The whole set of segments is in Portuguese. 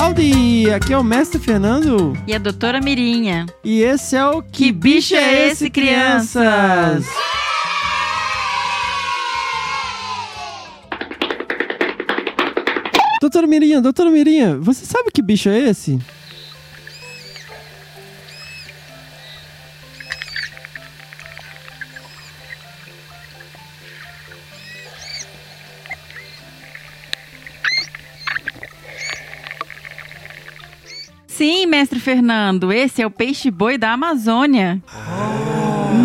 Howdy! Aqui é o Mestre Fernando. E a doutora Mirinha. E esse é o Que, que Bicho é Esse, crianças? Doutora Mirinha, doutora Mirinha, você sabe que bicho é esse? Sim, mestre Fernando, esse é o peixe-boi da Amazônia.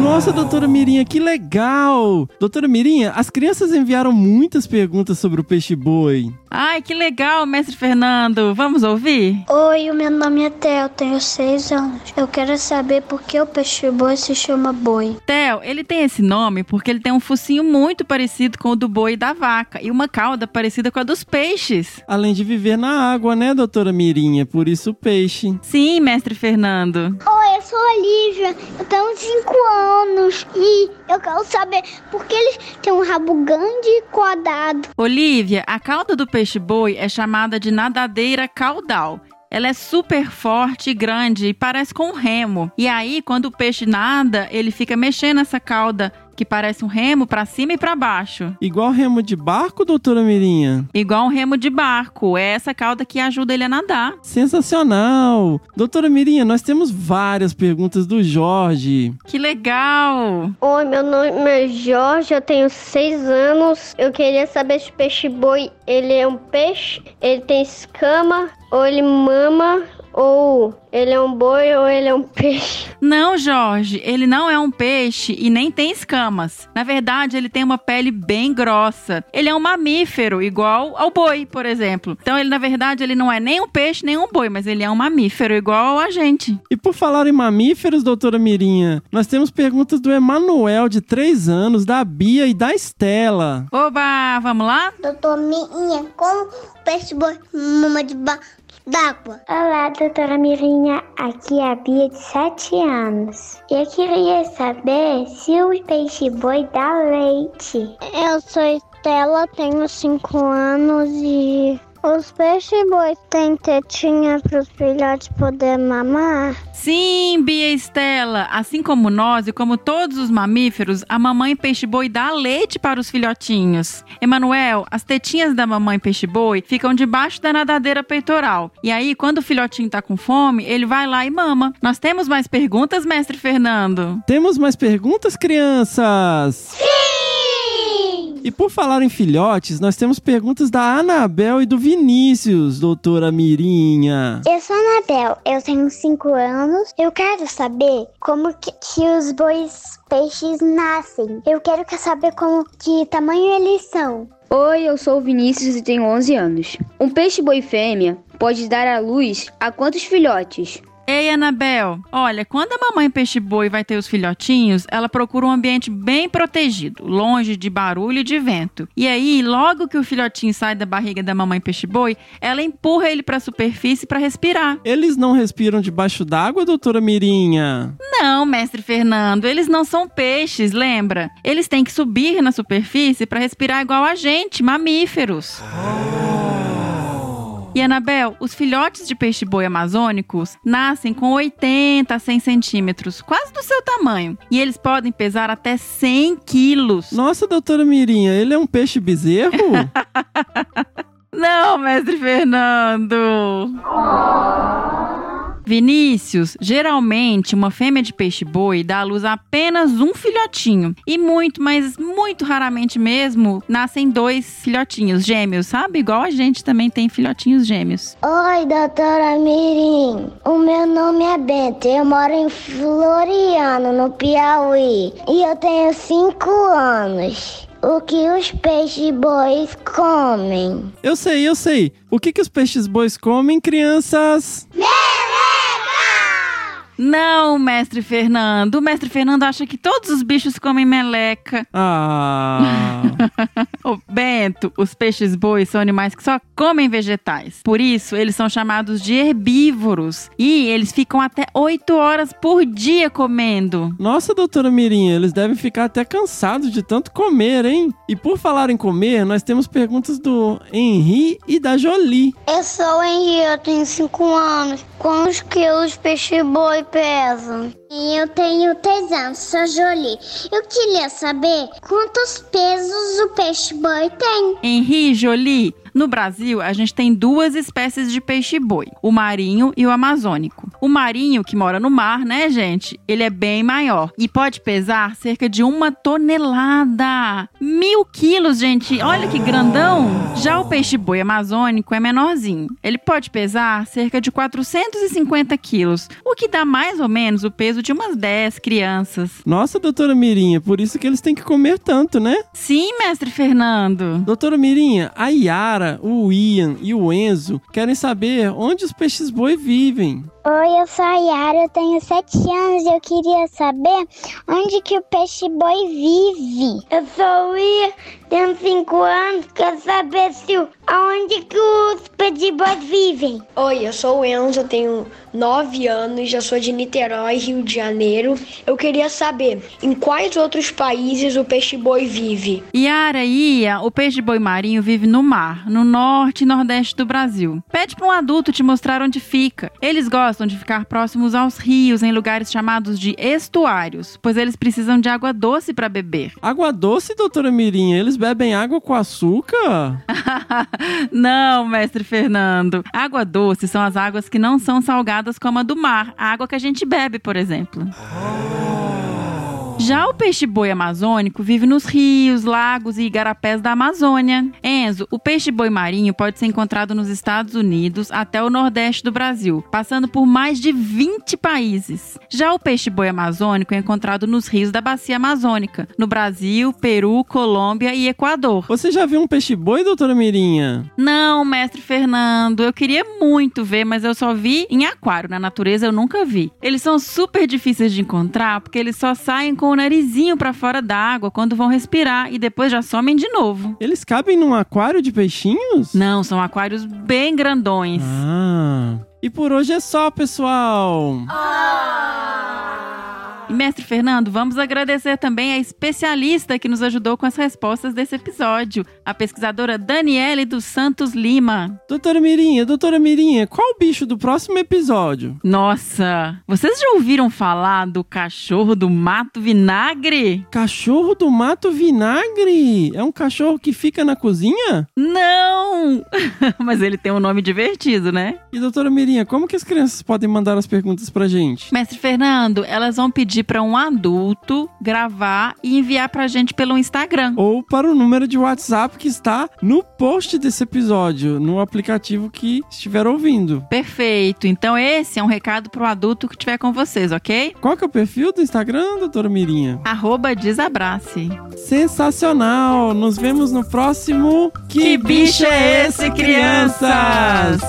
Nossa, doutora Mirinha, que legal! Doutora Mirinha, as crianças enviaram muitas perguntas sobre o peixe-boi. Ai, que legal, mestre Fernando. Vamos ouvir? Oi, o meu nome é Theo, tenho seis anos. Eu quero saber por que o peixe-boi se chama boi. Theo, ele tem esse nome porque ele tem um focinho muito parecido com o do boi e da vaca e uma cauda parecida com a dos peixes. Além de viver na água, né, doutora Mirinha? Por isso peixe. Sim, mestre Fernando. Oi, eu sou a Olivia. Eu tenho cinco anos e eu quero saber por que eles têm um rabo grande e quadrado. Olivia, a cauda do peixe peixe-boi é chamada de nadadeira caudal. Ela é super forte e grande e parece com um remo. E aí, quando o peixe nada, ele fica mexendo essa cauda que parece um remo para cima e para baixo. Igual remo de barco, doutora Mirinha? Igual um remo de barco. É essa cauda que ajuda ele a nadar. Sensacional! Doutora Mirinha, nós temos várias perguntas do Jorge. Que legal! Oi, meu nome é Jorge, eu tenho seis anos. Eu queria saber se o peixe-boi, ele é um peixe, ele tem escama, ou ele mama, ou ele é um boi ou ele é um peixe? Não, Jorge, ele não é um peixe e nem tem escamas. Na verdade, ele tem uma pele bem grossa. Ele é um mamífero, igual ao boi, por exemplo. Então, ele, na verdade, ele não é nem um peixe nem um boi, mas ele é um mamífero, igual a gente. E por falar em mamíferos, doutora Mirinha, nós temos perguntas do Emanuel, de 3 anos, da Bia e da Estela. Oba, vamos lá? Doutora Mirinha, como o peixe boi mama de ba d'água. Olá, doutora Mirinha. Aqui é a Bia, de 7 anos. Eu queria saber se o peixe-boi dá leite. Eu sou Estela, tenho 5 anos e os peixes-boi têm tetinha para os filhotes poder mamar? Sim, Bia Estela. Assim como nós e como todos os mamíferos, a mamãe peixe-boi dá leite para os filhotinhos. Emanuel, as tetinhas da mamãe peixe-boi ficam debaixo da nadadeira peitoral. E aí, quando o filhotinho tá com fome, ele vai lá e mama. Nós temos mais perguntas, mestre Fernando? Temos mais perguntas, crianças? Sim! E por falar em filhotes, nós temos perguntas da Anabel e do Vinícius, doutora Mirinha. Eu sou a Anabel, eu tenho 5 anos. Eu quero saber como que, que os bois peixes nascem. Eu quero saber como que tamanho eles são. Oi, eu sou o Vinícius e tenho 11 anos. Um peixe boi fêmea pode dar à luz a quantos filhotes? Ei, Anabel, olha, quando a mamãe peixe-boi vai ter os filhotinhos, ela procura um ambiente bem protegido, longe de barulho e de vento. E aí, logo que o filhotinho sai da barriga da mamãe peixe-boi, ela empurra ele para a superfície para respirar. Eles não respiram debaixo d'água, doutora Mirinha? Não, mestre Fernando, eles não são peixes, lembra? Eles têm que subir na superfície para respirar igual a gente, mamíferos. Oh. E Anabel, os filhotes de peixe-boi amazônicos nascem com 80 a 100 centímetros, quase do seu tamanho. E eles podem pesar até 100 quilos. Nossa, doutora Mirinha, ele é um peixe bezerro? Não, mestre Fernando. Vinícius, geralmente uma fêmea de peixe-boi dá à luz apenas um filhotinho. E muito, mas muito raramente mesmo, nascem dois filhotinhos gêmeos, sabe? Igual a gente também tem filhotinhos gêmeos. Oi, doutora Mirim. O meu nome é Bento. Eu moro em Floriano, no Piauí. E eu tenho cinco anos o que os peixes bois comem. Eu sei, eu sei. O que, que os peixes bois comem, crianças? Não, mestre Fernando. O mestre Fernando acha que todos os bichos comem meleca. Ah. Ô, Bento, os peixes bois são animais que só comem vegetais. Por isso, eles são chamados de herbívoros. E eles ficam até 8 horas por dia comendo. Nossa, doutora Mirinha, eles devem ficar até cansados de tanto comer, hein? E por falar em comer, nós temos perguntas do Henri e da Jolie. Eu sou o Henri, eu tenho 5 anos. Quantos quilos peixe boi pesam? Eu tenho 3 anos, Jolie. Eu queria saber quantos pesos o peixe boi tem. Henri Jolie, no Brasil, a gente tem duas espécies de peixe-boi, o marinho e o amazônico. O marinho, que mora no mar, né, gente? Ele é bem maior e pode pesar cerca de uma tonelada. Mil quilos, gente. Olha que grandão. Já o peixe-boi amazônico é menorzinho. Ele pode pesar cerca de 450 quilos, o que dá mais ou menos o peso de umas 10 crianças. Nossa, doutora Mirinha, por isso que eles têm que comer tanto, né? Sim, mestre Fernando. Doutora Mirinha, a Yara, o Ian e o Enzo querem saber onde os peixes boi vivem. Oi, eu sou a Yara, eu tenho 7 anos e eu queria saber onde que o peixe boi vive. Eu sou o Ia, tenho 5 anos, quero saber se o- aonde que os peixe boi vivem. Oi, eu sou o Enzo, eu tenho 9 anos, já sou de Niterói, Rio de Janeiro. Eu queria saber em quais outros países o peixe-boi vive. Yara e Ia, o peixe-boi marinho vive no mar, no norte e nordeste do Brasil. Pede para um adulto te mostrar onde fica. Eles gostam de ficar próximos aos rios, em lugares chamados de estuários, pois eles precisam de água doce para beber. Água doce, doutora Mirinha? Eles bebem água com açúcar? não, mestre Fernando. Água doce são as águas que não são salgadas como a do mar, a água que a gente bebe, por exemplo. Já o peixe-boi amazônico vive nos rios, lagos e igarapés da Amazônia. Enzo, o peixe-boi marinho pode ser encontrado nos Estados Unidos até o nordeste do Brasil, passando por mais de 20 países. Já o peixe-boi amazônico é encontrado nos rios da bacia amazônica, no Brasil, Peru, Colômbia e Equador. Você já viu um peixe boi, doutora Mirinha? Não, mestre Fernando, eu queria muito ver, mas eu só vi em aquário, na natureza eu nunca vi. Eles são super difíceis de encontrar porque eles só saem com o narizinho pra fora da água quando vão respirar e depois já somem de novo. Eles cabem num aquário de peixinhos? Não, são aquários bem grandões. Ah. E por hoje é só, pessoal. E mestre Fernando, vamos agradecer também a especialista que nos ajudou com as respostas desse episódio, a pesquisadora Daniele dos Santos Lima. Doutora Mirinha, doutora Mirinha, qual o bicho do próximo episódio? Nossa, vocês já ouviram falar do cachorro do mato vinagre? Cachorro do mato vinagre? É um cachorro que fica na cozinha? Não! Mas ele tem um nome divertido, né? E doutora Mirinha, como que as crianças podem mandar as perguntas pra gente? Mestre Fernando, elas vão pedir para um adulto gravar e enviar pra gente pelo Instagram. Ou para o número de WhatsApp que está no post desse episódio, no aplicativo que estiver ouvindo. Perfeito. Então esse é um recado pro adulto que estiver com vocês, ok? Qual que é o perfil do Instagram, doutora Mirinha? Arroba desabrace. Sensacional! Nos vemos no próximo Que bicho é esse, crianças?